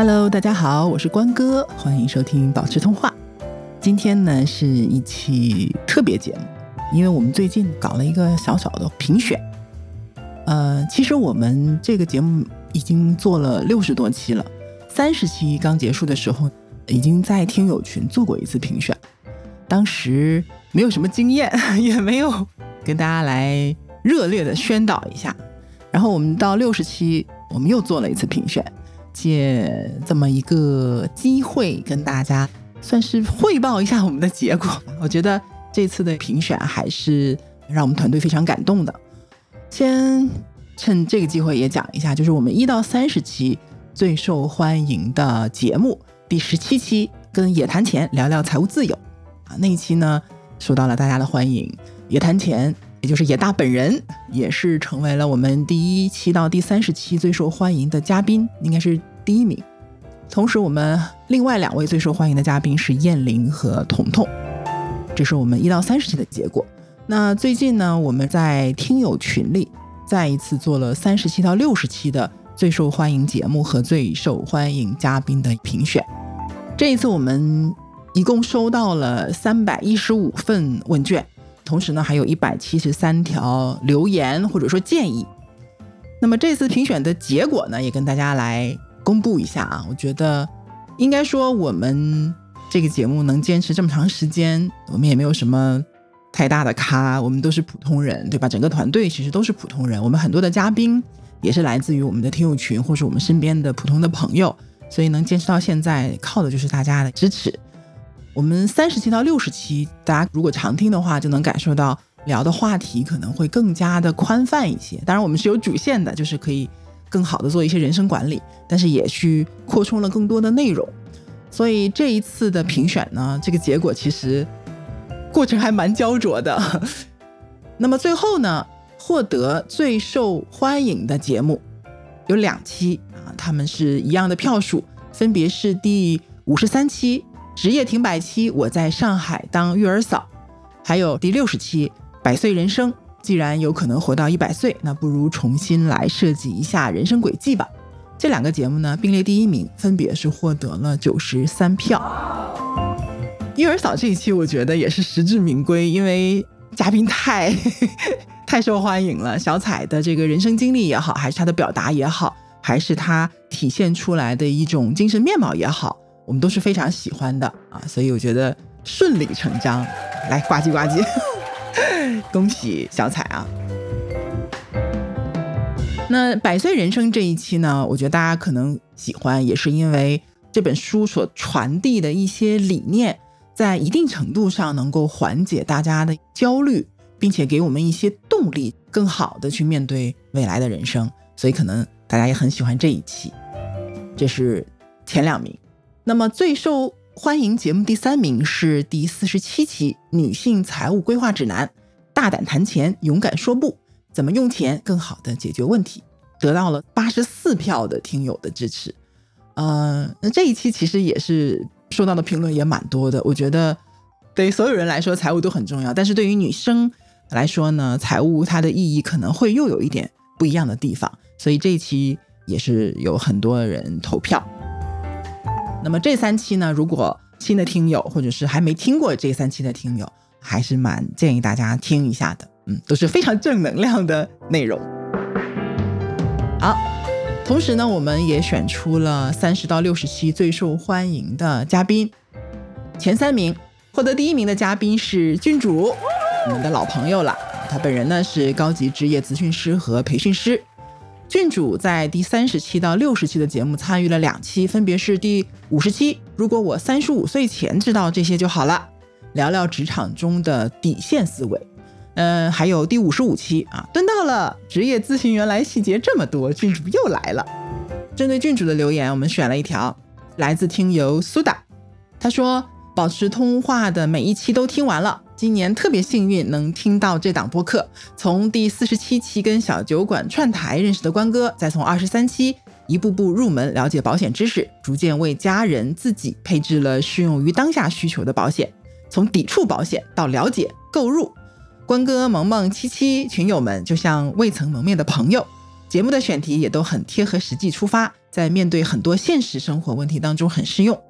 Hello，大家好，我是关哥，欢迎收听保持通话。今天呢是一期特别节目，因为我们最近搞了一个小小的评选。呃，其实我们这个节目已经做了六十多期了，三十期刚结束的时候，已经在听友群做过一次评选，当时没有什么经验，也没有跟大家来热烈的宣导一下。然后我们到六十期，我们又做了一次评选。借这么一个机会，跟大家算是汇报一下我们的结果。我觉得这次的评选还是让我们团队非常感动的。先趁这个机会也讲一下，就是我们一到三十期最受欢迎的节目，第十七期跟野谈钱聊聊财务自由啊，那一期呢受到了大家的欢迎。野谈钱，就是野大本人，也是成为了我们第一期到第三十期最受欢迎的嘉宾，应该是。第一名，同时我们另外两位最受欢迎的嘉宾是燕玲和彤彤，这是我们一到三十期的结果。那最近呢，我们在听友群里再一次做了三十期到六十期的最受欢迎节目和最受欢迎嘉宾的评选。这一次我们一共收到了三百一十五份问卷，同时呢还有一百七十三条留言或者说建议。那么这次评选的结果呢，也跟大家来。公布一下啊，我觉得应该说我们这个节目能坚持这么长时间，我们也没有什么太大的咖，我们都是普通人，对吧？整个团队其实都是普通人，我们很多的嘉宾也是来自于我们的听友群或是我们身边的普通的朋友，所以能坚持到现在，靠的就是大家的支持。我们三十期到六十期，大家如果常听的话，就能感受到聊的话题可能会更加的宽泛一些。当然，我们是有主线的，就是可以。更好的做一些人生管理，但是也去扩充了更多的内容，所以这一次的评选呢，这个结果其实过程还蛮焦灼的。那么最后呢，获得最受欢迎的节目有两期啊，他们是一样的票数，分别是第五十三期《职业停摆期》，我在上海当育儿嫂，还有第六十期《百岁人生》。既然有可能活到一百岁，那不如重新来设计一下人生轨迹吧。这两个节目呢并列第一名，分别是获得了九十三票。育儿嫂这一期我觉得也是实至名归，因为嘉宾太 太受欢迎了。小彩的这个人生经历也好，还是她的表达也好，还是她体现出来的一种精神面貌也好，我们都是非常喜欢的啊。所以我觉得顺理成章，来呱唧呱唧。恭喜小彩啊！那《百岁人生》这一期呢，我觉得大家可能喜欢，也是因为这本书所传递的一些理念，在一定程度上能够缓解大家的焦虑，并且给我们一些动力，更好的去面对未来的人生。所以可能大家也很喜欢这一期。这是前两名。那么最受欢迎节目第三名是第四十七期《女性财务规划指南》，大胆谈钱，勇敢说不，怎么用钱更好的解决问题，得到了八十四票的听友的支持。呃，那这一期其实也是收到的评论也蛮多的。我觉得对于所有人来说，财务都很重要，但是对于女生来说呢，财务它的意义可能会又有一点不一样的地方，所以这一期也是有很多人投票。那么这三期呢，如果新的听友或者是还没听过这三期的听友，还是蛮建议大家听一下的。嗯，都是非常正能量的内容。好，同时呢，我们也选出了三十到六十期最受欢迎的嘉宾，前三名获得第一名的嘉宾是郡主，我们的老朋友了。他本人呢是高级职业咨询师和培训师。郡主在第三十期到六十期的节目参与了两期，分别是第五十期。如果我三十五岁前知道这些就好了，聊聊职场中的底线思维。嗯，还有第五十五期啊，蹲到了职业咨询原来细节这么多，郡主又来了。针对郡主的留言，我们选了一条，来自听友苏打，他说保持通话的每一期都听完了。今年特别幸运能听到这档播客，从第四十七期跟小酒馆串台认识的关哥，再从二十三期一步步入门了解保险知识，逐渐为家人自己配置了适用于当下需求的保险，从抵触保险到了解购入，关哥、萌萌、七七群友们就像未曾谋面的朋友，节目的选题也都很贴合实际出发，在面对很多现实生活问题当中很适用。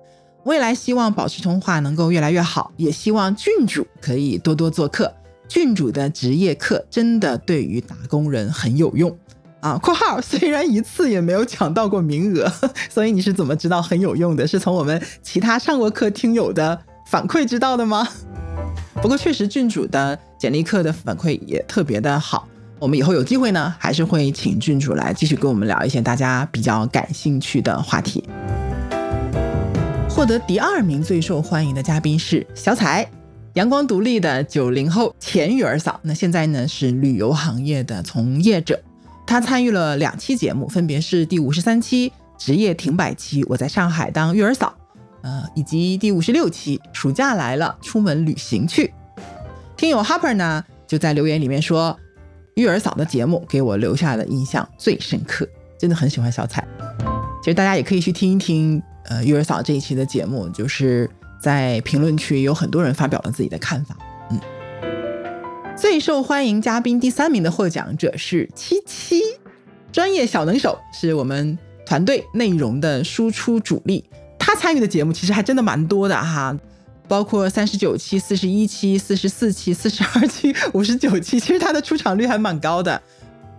未来希望保持通话能够越来越好，也希望郡主可以多多做客。郡主的职业课真的对于打工人很有用啊！（括号 虽然一次也没有抢到过名额，所以你是怎么知道很有用的？是从我们其他上过课听友的反馈知道的吗？） 不过确实郡主的简历课的反馈也特别的好，我们以后有机会呢，还是会请郡主来继续跟我们聊一些大家比较感兴趣的话题。获得第二名最受欢迎的嘉宾是小彩，阳光独立的九零后前育儿嫂，那现在呢是旅游行业的从业者。她参与了两期节目，分别是第五十三期职业停摆期，我在上海当育儿嫂，呃，以及第五十六期暑假来了，出门旅行去。听友 Harper 呢就在留言里面说，育儿嫂的节目给我留下的印象最深刻，真的很喜欢小彩。其实大家也可以去听一听。呃，育儿嫂这一期的节目，就是在评论区有很多人发表了自己的看法。嗯，最受欢迎嘉宾第三名的获奖者是七七，专业小能手，是我们团队内容的输出主力。他参与的节目其实还真的蛮多的哈，包括三十九期、四十一期、四十四期、四十二期、五十九期，其实他的出场率还蛮高的。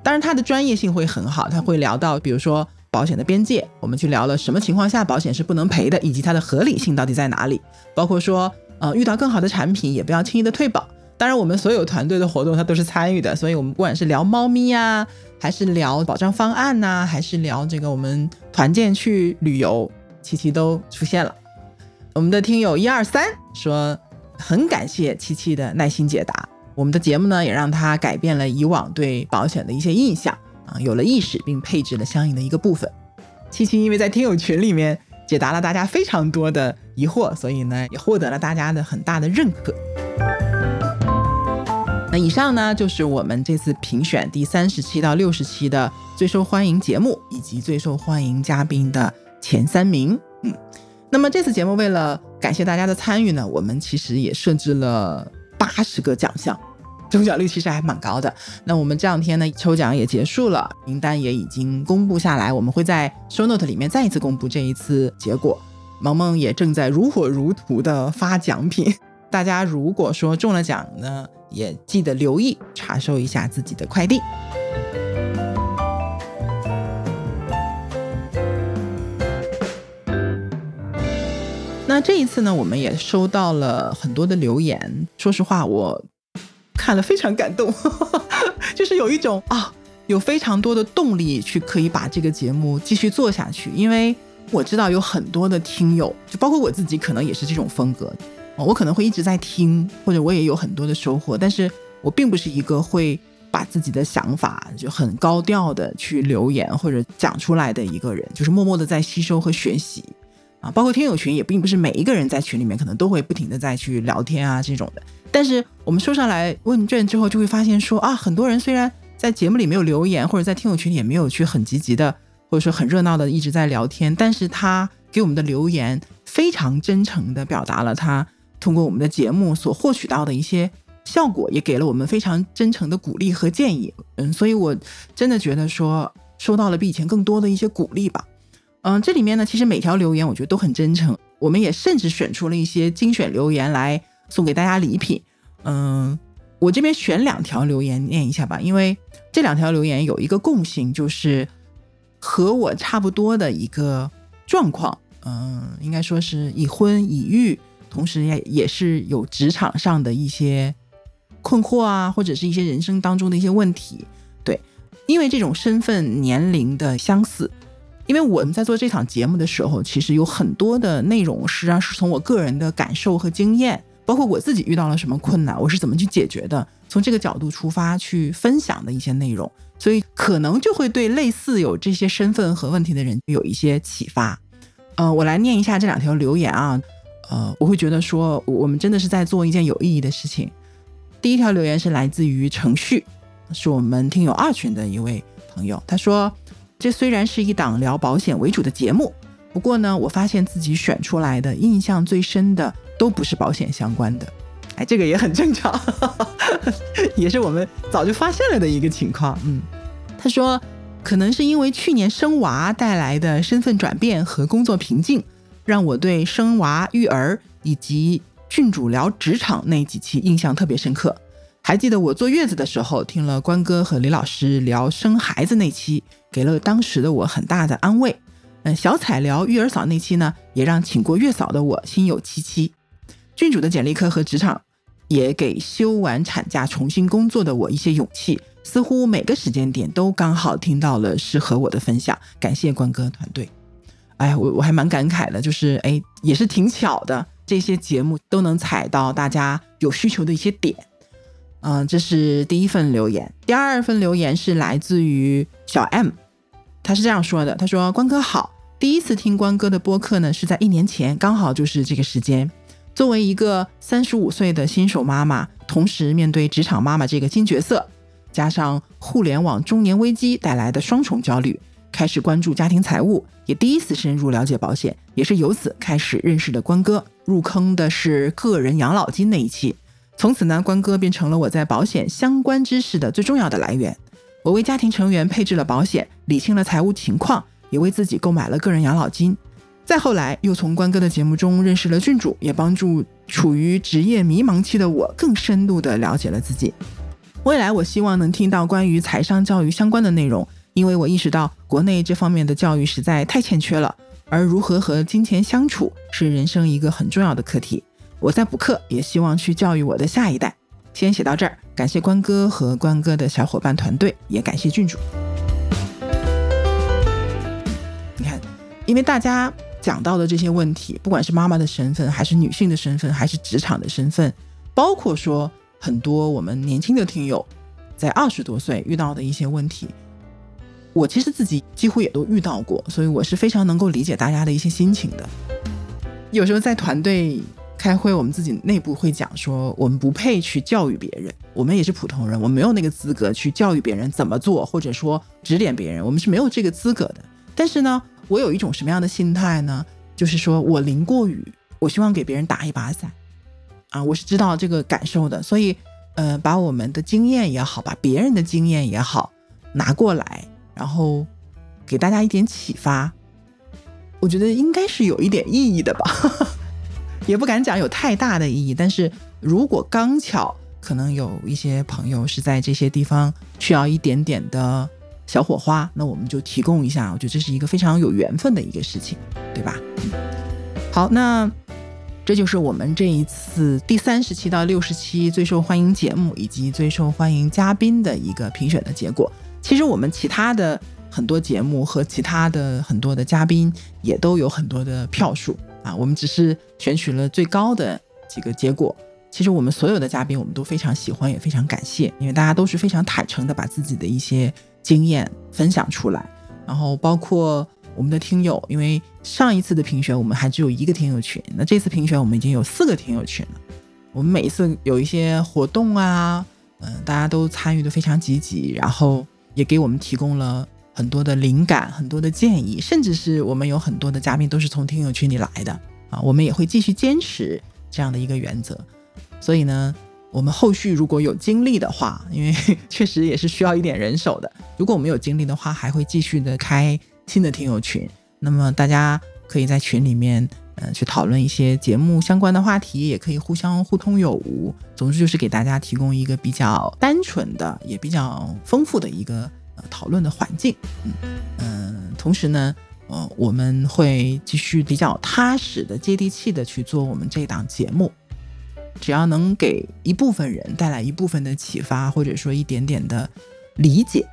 当然，他的专业性会很好，他会聊到，比如说。保险的边界，我们去聊了什么情况下保险是不能赔的，以及它的合理性到底在哪里。包括说，呃，遇到更好的产品也不要轻易的退保。当然，我们所有团队的活动他都是参与的，所以我们不管是聊猫咪呀，还是聊保障方案呐，还是聊这个我们团建去旅游，七七都出现了。我们的听友一二三说，很感谢七七的耐心解答，我们的节目呢也让他改变了以往对保险的一些印象。啊，有了意识，并配置了相应的一个部分。七七因为在听友群里面解答了大家非常多的疑惑，所以呢，也获得了大家的很大的认可。那以上呢，就是我们这次评选第三十期到六十期的最受欢迎节目以及最受欢迎嘉宾的前三名。嗯，那么这次节目为了感谢大家的参与呢，我们其实也设置了八十个奖项。中奖率其实还蛮高的。那我们这两天呢，抽奖也结束了，名单也已经公布下来，我们会在 show note 里面再一次公布这一次结果。萌萌也正在如火如荼的发奖品，大家如果说中了奖呢，也记得留意查收一下自己的快递。那这一次呢，我们也收到了很多的留言，说实话我。看了非常感动，就是有一种啊，有非常多的动力去可以把这个节目继续做下去。因为我知道有很多的听友，就包括我自己，可能也是这种风格。我可能会一直在听，或者我也有很多的收获，但是我并不是一个会把自己的想法就很高调的去留言或者讲出来的一个人，就是默默的在吸收和学习啊。包括听友群也并不是每一个人在群里面可能都会不停的在去聊天啊这种的。但是我们收上来问卷之后，就会发现说啊，很多人虽然在节目里没有留言，或者在听友群里也没有去很积极的，或者说很热闹的一直在聊天，但是他给我们的留言非常真诚的表达了他通过我们的节目所获取到的一些效果，也给了我们非常真诚的鼓励和建议。嗯，所以我真的觉得说收到了比以前更多的一些鼓励吧。嗯，这里面呢，其实每条留言我觉得都很真诚，我们也甚至选出了一些精选留言来。送给大家礼品，嗯，我这边选两条留言念一下吧，因为这两条留言有一个共性，就是和我差不多的一个状况，嗯，应该说是已婚已育，同时也也是有职场上的一些困惑啊，或者是一些人生当中的一些问题，对，因为这种身份年龄的相似，因为我们在做这场节目的时候，其实有很多的内容实际上是从我个人的感受和经验。包括我自己遇到了什么困难，我是怎么去解决的？从这个角度出发去分享的一些内容，所以可能就会对类似有这些身份和问题的人有一些启发。呃，我来念一下这两条留言啊。呃，我会觉得说我们真的是在做一件有意义的事情。第一条留言是来自于程序，是我们听友二群的一位朋友，他说：“这虽然是一档聊保险为主的节目，不过呢，我发现自己选出来的印象最深的。”都不是保险相关的，哎，这个也很正常，也是我们早就发现了的一个情况。嗯，他说可能是因为去年生娃带来的身份转变和工作瓶颈，让我对生娃育儿以及郡主聊职场那几期印象特别深刻。还记得我坐月子的时候，听了关哥和李老师聊生孩子那期，给了当时的我很大的安慰。嗯，小彩聊育儿嫂那期呢，也让请过月嫂的我心有戚戚。郡主的简历课和职场，也给休完产假重新工作的我一些勇气。似乎每个时间点都刚好听到了适合我的分享，感谢关哥团队。哎，我我还蛮感慨的，就是哎，也是挺巧的，这些节目都能踩到大家有需求的一些点。嗯，这是第一份留言。第二份留言是来自于小 M，他是这样说的：他说，关哥好，第一次听关哥的播客呢，是在一年前，刚好就是这个时间。作为一个三十五岁的新手妈妈，同时面对职场妈妈这个新角色。加上互联网中年危机带来的双重焦虑，开始关注家庭财务，也第一次深入了解保险，也是由此开始认识的关哥。入坑的是个人养老金那一期，从此呢，关哥变成了我在保险相关知识的最重要的来源。我为家庭成员配置了保险，理清了财务情况，也为自己购买了个人养老金。再后来，又从关哥的节目中认识了郡主，也帮助处于职业迷茫期的我更深度的了解了自己。未来我希望能听到关于财商教育相关的内容，因为我意识到国内这方面的教育实在太欠缺了。而如何和金钱相处是人生一个很重要的课题。我在补课，也希望去教育我的下一代。先写到这儿，感谢关哥和关哥的小伙伴团队，也感谢郡主。你看，因为大家讲到的这些问题，不管是妈妈的身份，还是女性的身份，还是职场的身份，包括说。很多我们年轻的听友，在二十多岁遇到的一些问题，我其实自己几乎也都遇到过，所以我是非常能够理解大家的一些心情的。有时候在团队开会，我们自己内部会讲说，我们不配去教育别人，我们也是普通人，我们没有那个资格去教育别人怎么做，或者说指点别人，我们是没有这个资格的。但是呢，我有一种什么样的心态呢？就是说我淋过雨，我希望给别人打一把伞。啊，我是知道这个感受的，所以，呃，把我们的经验也好，把别人的经验也好拿过来，然后给大家一点启发，我觉得应该是有一点意义的吧，也不敢讲有太大的意义，但是如果刚巧可能有一些朋友是在这些地方需要一点点的小火花，那我们就提供一下，我觉得这是一个非常有缘分的一个事情，对吧？好，那。这就是我们这一次第三十期到六十期最受欢迎节目以及最受欢迎嘉宾的一个评选的结果。其实我们其他的很多节目和其他的很多的嘉宾也都有很多的票数啊，我们只是选取了最高的几个结果。其实我们所有的嘉宾我们都非常喜欢，也非常感谢，因为大家都是非常坦诚的把自己的一些经验分享出来，然后包括。我们的听友，因为上一次的评选我们还只有一个听友群，那这次评选我们已经有四个听友群了。我们每一次有一些活动啊，嗯，大家都参与的非常积极，然后也给我们提供了很多的灵感、很多的建议，甚至是我们有很多的嘉宾都是从听友群里来的啊。我们也会继续坚持这样的一个原则。所以呢，我们后续如果有精力的话，因为 确实也是需要一点人手的，如果我们有精力的话，还会继续的开。新的听友群，那么大家可以在群里面，嗯，去讨论一些节目相关的话题，也可以互相互通有无。总之就是给大家提供一个比较单纯的，也比较丰富的一个讨论的环境。嗯嗯，同时呢，呃，我们会继续比较踏实的、接地气的去做我们这档节目。只要能给一部分人带来一部分的启发，或者说一点点的理解，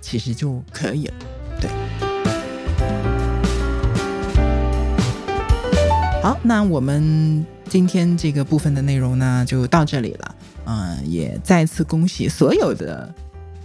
其实就可以了。对好，那我们今天这个部分的内容呢，就到这里了。嗯，也再次恭喜所有的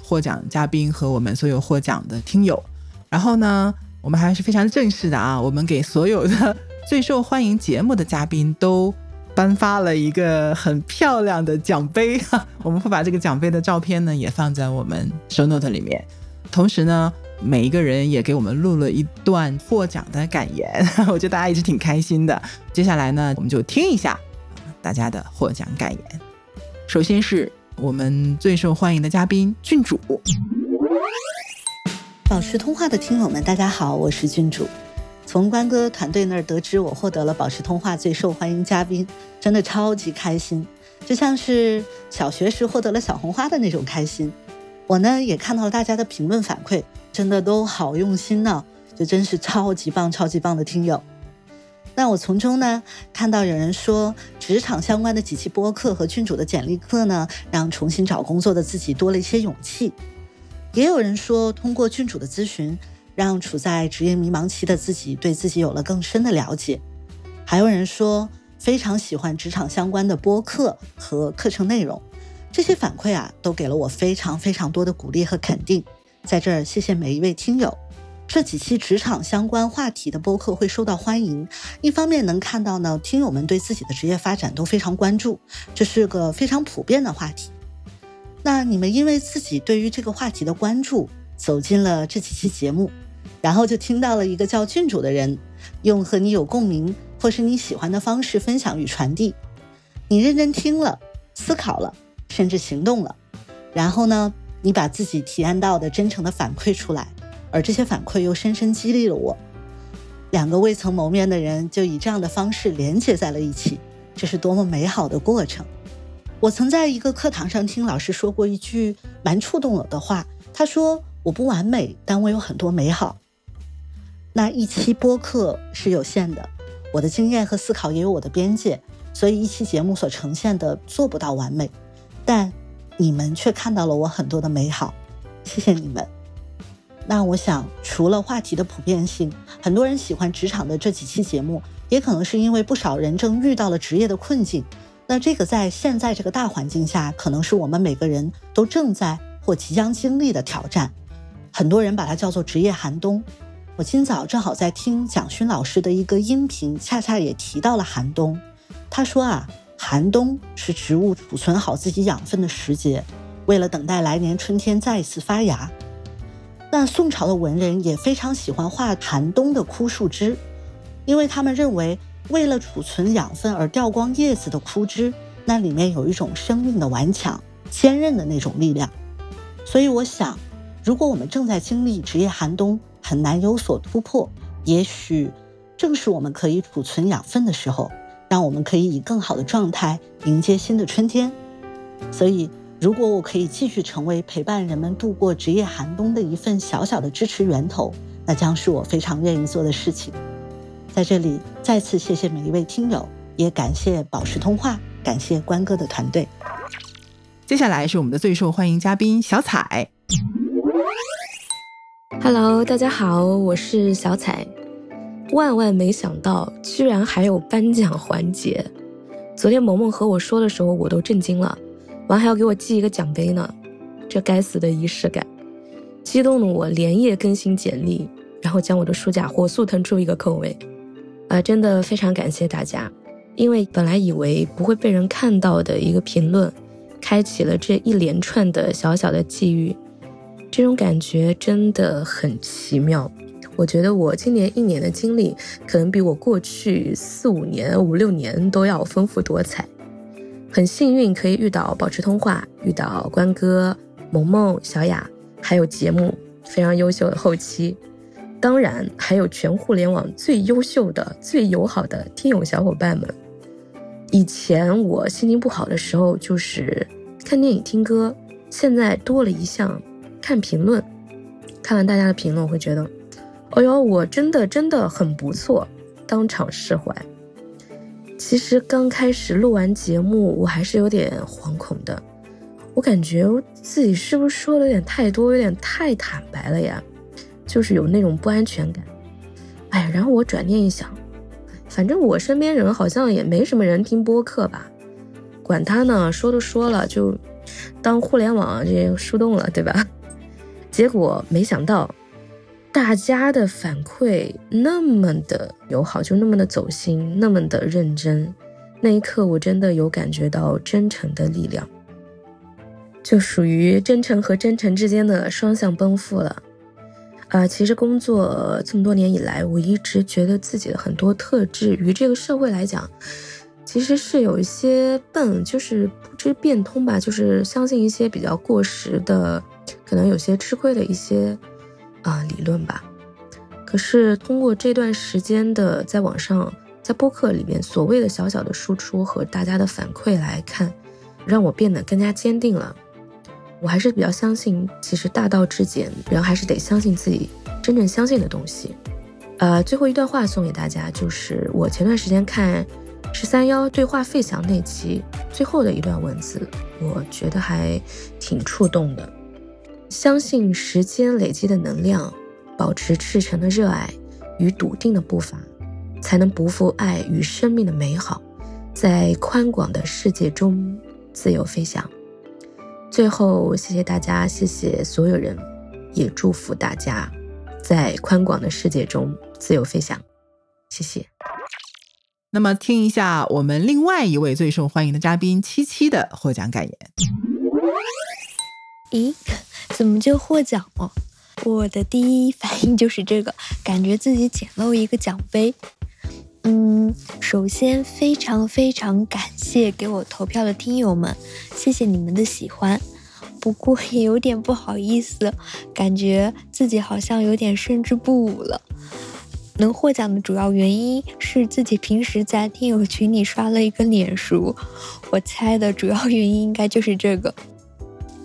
获奖嘉宾和我们所有获奖的听友。然后呢，我们还是非常正式的啊，我们给所有的最受欢迎节目的嘉宾都颁发了一个很漂亮的奖杯。哈，我们会把这个奖杯的照片呢，也放在我们 show note 里面。同时呢。每一个人也给我们录了一段获奖的感言，我觉得大家也是挺开心的。接下来呢，我们就听一下大家的获奖感言。首先是我们最受欢迎的嘉宾郡主。保持通话的听友们，大家好，我是郡主。从关哥团队那儿得知我获得了宝石通话最受欢迎嘉宾，真的超级开心，就像是小学时获得了小红花的那种开心。我呢也看到了大家的评论反馈，真的都好用心呢，就真是超级棒、超级棒的听友。那我从中呢看到有人说，职场相关的几期播客和郡主的简历课呢，让重新找工作的自己多了一些勇气。也有人说，通过郡主的咨询，让处在职业迷茫期的自己对自己有了更深的了解。还有人说，非常喜欢职场相关的播客和课程内容。这些反馈啊，都给了我非常非常多的鼓励和肯定。在这儿，谢谢每一位听友。这几期职场相关话题的播客会受到欢迎，一方面能看到呢，听友们对自己的职业发展都非常关注，这是个非常普遍的话题。那你们因为自己对于这个话题的关注，走进了这几期节目，然后就听到了一个叫郡主的人，用和你有共鸣或是你喜欢的方式分享与传递。你认真听了，思考了，甚至行动了，然后呢，你把自己体验到的真诚的反馈出来，而这些反馈又深深激励了我。两个未曾谋面的人就以这样的方式连接在了一起，这是多么美好的过程！我曾在一个课堂上听老师说过一句蛮触动我的话，他说：“我不完美，但我有很多美好。”那一期播客是有限的，我的经验和思考也有我的边界，所以一期节目所呈现的做不到完美，但你们却看到了我很多的美好，谢谢你们。那我想，除了话题的普遍性，很多人喜欢职场的这几期节目，也可能是因为不少人正遇到了职业的困境。那这个在现在这个大环境下，可能是我们每个人都正在或即将经历的挑战。很多人把它叫做职业寒冬。我今早正好在听蒋勋老师的一个音频，恰恰也提到了寒冬。他说啊，寒冬是植物储存好自己养分的时节，为了等待来年春天再一次发芽。那宋朝的文人也非常喜欢画寒冬的枯树枝，因为他们认为。为了储存养分而掉光叶子的枯枝，那里面有一种生命的顽强、坚韧的那种力量。所以我想，如果我们正在经历职业寒冬，很难有所突破，也许正是我们可以储存养分的时候，让我们可以以更好的状态迎接新的春天。所以，如果我可以继续成为陪伴人们度过职业寒冬的一份小小的支持源头，那将是我非常愿意做的事情。在这里再次谢谢每一位听友，也感谢宝石通话，感谢关哥的团队。接下来是我们的最受欢迎嘉宾小彩。Hello，大家好，我是小彩。万万没想到，居然还有颁奖环节。昨天萌萌和我说的时候，我都震惊了，完还要给我寄一个奖杯呢。这该死的仪式感，激动的我连夜更新简历，然后将我的书架火速腾出一个空位。啊，真的非常感谢大家，因为本来以为不会被人看到的一个评论，开启了这一连串的小小的际遇，这种感觉真的很奇妙。我觉得我今年一年的经历，可能比我过去四五年、五六年都要丰富多彩。很幸运可以遇到保持通话，遇到关哥、萌萌、小雅，还有节目非常优秀的后期。当然，还有全互联网最优秀的、最友好的听友小伙伴们。以前我心情不好的时候，就是看电影、听歌；现在多了一项看评论。看完大家的评论，我会觉得，哎呦，我真的真的很不错，当场释怀。其实刚开始录完节目，我还是有点惶恐的，我感觉自己是不是说的有点太多，有点太坦白了呀？就是有那种不安全感，哎，然后我转念一想，反正我身边人好像也没什么人听播客吧，管他呢，说都说了，就当互联网这些树洞了，对吧？结果没想到，大家的反馈那么的友好，就那么的走心，那么的认真，那一刻我真的有感觉到真诚的力量，就属于真诚和真诚之间的双向奔赴了。啊，其实工作这么多年以来，我一直觉得自己的很多特质，于这个社会来讲，其实是有一些笨，就是不知变通吧，就是相信一些比较过时的，可能有些吃亏的一些啊理论吧。可是通过这段时间的在网上、在播客里面所谓的小小的输出和大家的反馈来看，让我变得更加坚定了。我还是比较相信，其实大道至简，人还是得相信自己真正相信的东西。呃，最后一段话送给大家，就是我前段时间看十三幺对话费翔那期最后的一段文字，我觉得还挺触动的。相信时间累积的能量。保持赤诚的热爱与笃定的步伐，才能不负爱与生命的美好，在宽广的世界中自由飞翔。最后，谢谢大家，谢谢所有人，也祝福大家在宽广的世界中自由飞翔。谢谢。那么，听一下我们另外一位最受欢迎的嘉宾七七的获奖感言。咦，怎么就获奖了？我的第一反应就是这个，感觉自己捡漏一个奖杯。嗯，首先非常非常感谢给我投票的听友们，谢谢你们的喜欢。不过也有点不好意思，感觉自己好像有点胜之不武了。能获奖的主要原因是自己平时在听友群里刷了一个脸熟，我猜的主要原因应该就是这个。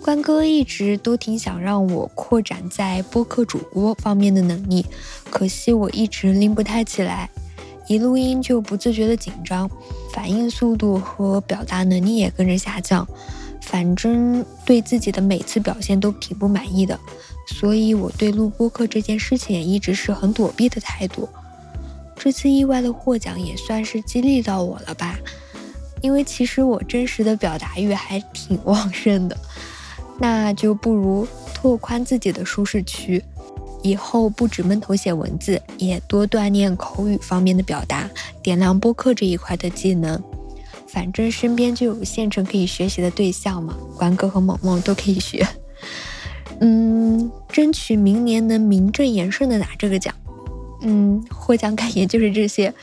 关哥一直都挺想让我扩展在播客主播方面的能力，可惜我一直拎不太起来，一录音就不自觉的紧张，反应速度和表达能力也跟着下降，反正对自己的每次表现都挺不满意的，所以我对录播客这件事情也一直是很躲避的态度。这次意外的获奖也算是激励到我了吧，因为其实我真实的表达欲还挺旺盛的。那就不如拓宽自己的舒适区，以后不止闷头写文字，也多锻炼口语方面的表达，点亮播客这一块的技能。反正身边就有现成可以学习的对象嘛，关哥和萌萌都可以学。嗯，争取明年能名正言顺的拿这个奖。嗯，获奖感言就是这些。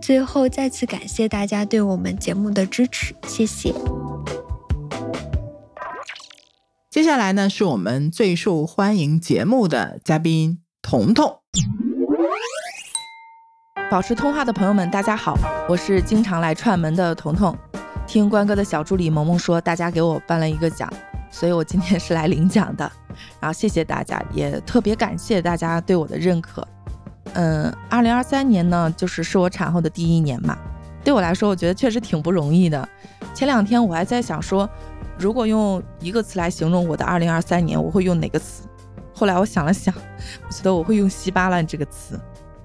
最后再次感谢大家对我们节目的支持，谢谢。接下来呢，是我们最受欢迎节目的嘉宾彤彤。保持通话的朋友们，大家好，我是经常来串门的彤彤。听关哥的小助理萌萌说，大家给我颁了一个奖，所以我今天是来领奖的。然后谢谢大家，也特别感谢大家对我的认可。嗯，二零二三年呢，就是是我产后的第一年嘛，对我来说，我觉得确实挺不容易的。前两天我还在想说。如果用一个词来形容我的二零二三年，我会用哪个词？后来我想了想，我觉得我会用稀巴烂这个词。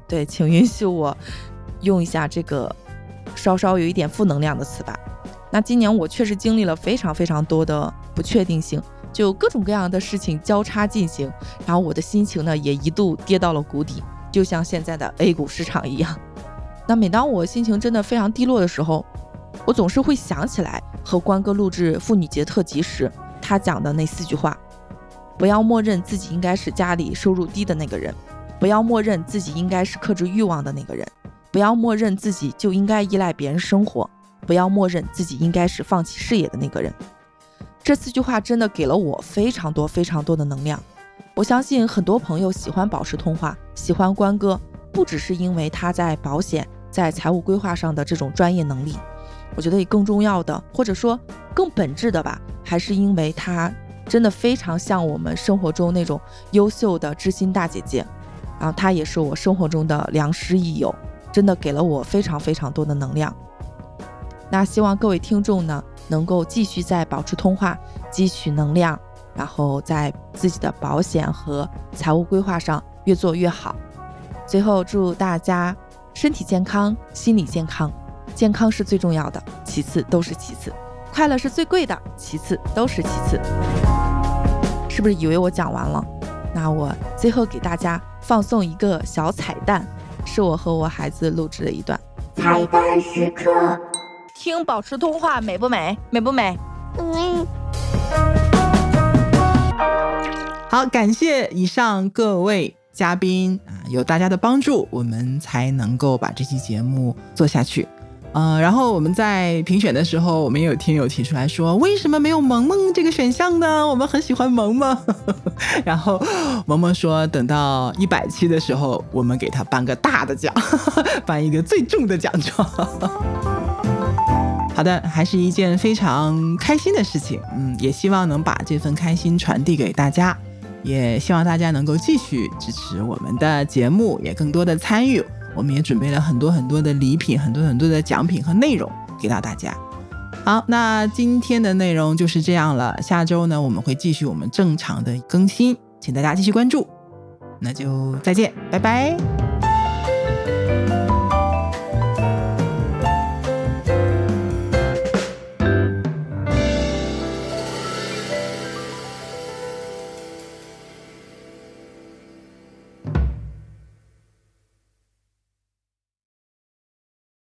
对，请允许我用一下这个稍稍有一点负能量的词吧。那今年我确实经历了非常非常多的不确定性，就各种各样的事情交叉进行，然后我的心情呢也一度跌到了谷底，就像现在的 A 股市场一样。那每当我心情真的非常低落的时候，我总是会想起来和关哥录制妇女节特辑时，他讲的那四句话：不要默认自己应该是家里收入低的那个人，不要默认自己应该是克制欲望的那个人，不要默认自己就应该依赖别人生活，不要默认自己应该是放弃事业的那个人。这四句话真的给了我非常多非常多的能量。我相信很多朋友喜欢保持通话，喜欢关哥，不只是因为他在保险、在财务规划上的这种专业能力。我觉得也更重要的，或者说更本质的吧，还是因为她真的非常像我们生活中那种优秀的知心大姐姐，然后她也是我生活中的良师益友，真的给了我非常非常多的能量。那希望各位听众呢，能够继续在保持通话，汲取能量，然后在自己的保险和财务规划上越做越好。最后祝大家身体健康，心理健康。健康是最重要的，其次都是其次；快乐是最贵的，其次都是其次。是不是以为我讲完了？那我最后给大家放送一个小彩蛋，是我和我孩子录制的一段彩蛋时刻。听保持通话美不美？美不美？嗯。好，感谢以上各位嘉宾啊，有大家的帮助，我们才能够把这期节目做下去。呃，然后我们在评选的时候，我们也有听友提出来说，为什么没有萌萌这个选项呢？我们很喜欢萌萌。然后萌萌说，等到一百期的时候，我们给他颁个大的奖，颁一个最重的奖状。好的，还是一件非常开心的事情。嗯，也希望能把这份开心传递给大家，也希望大家能够继续支持我们的节目，也更多的参与。我们也准备了很多很多的礼品，很多很多的奖品和内容给到大家。好，那今天的内容就是这样了。下周呢，我们会继续我们正常的更新，请大家继续关注。那就再见，拜拜。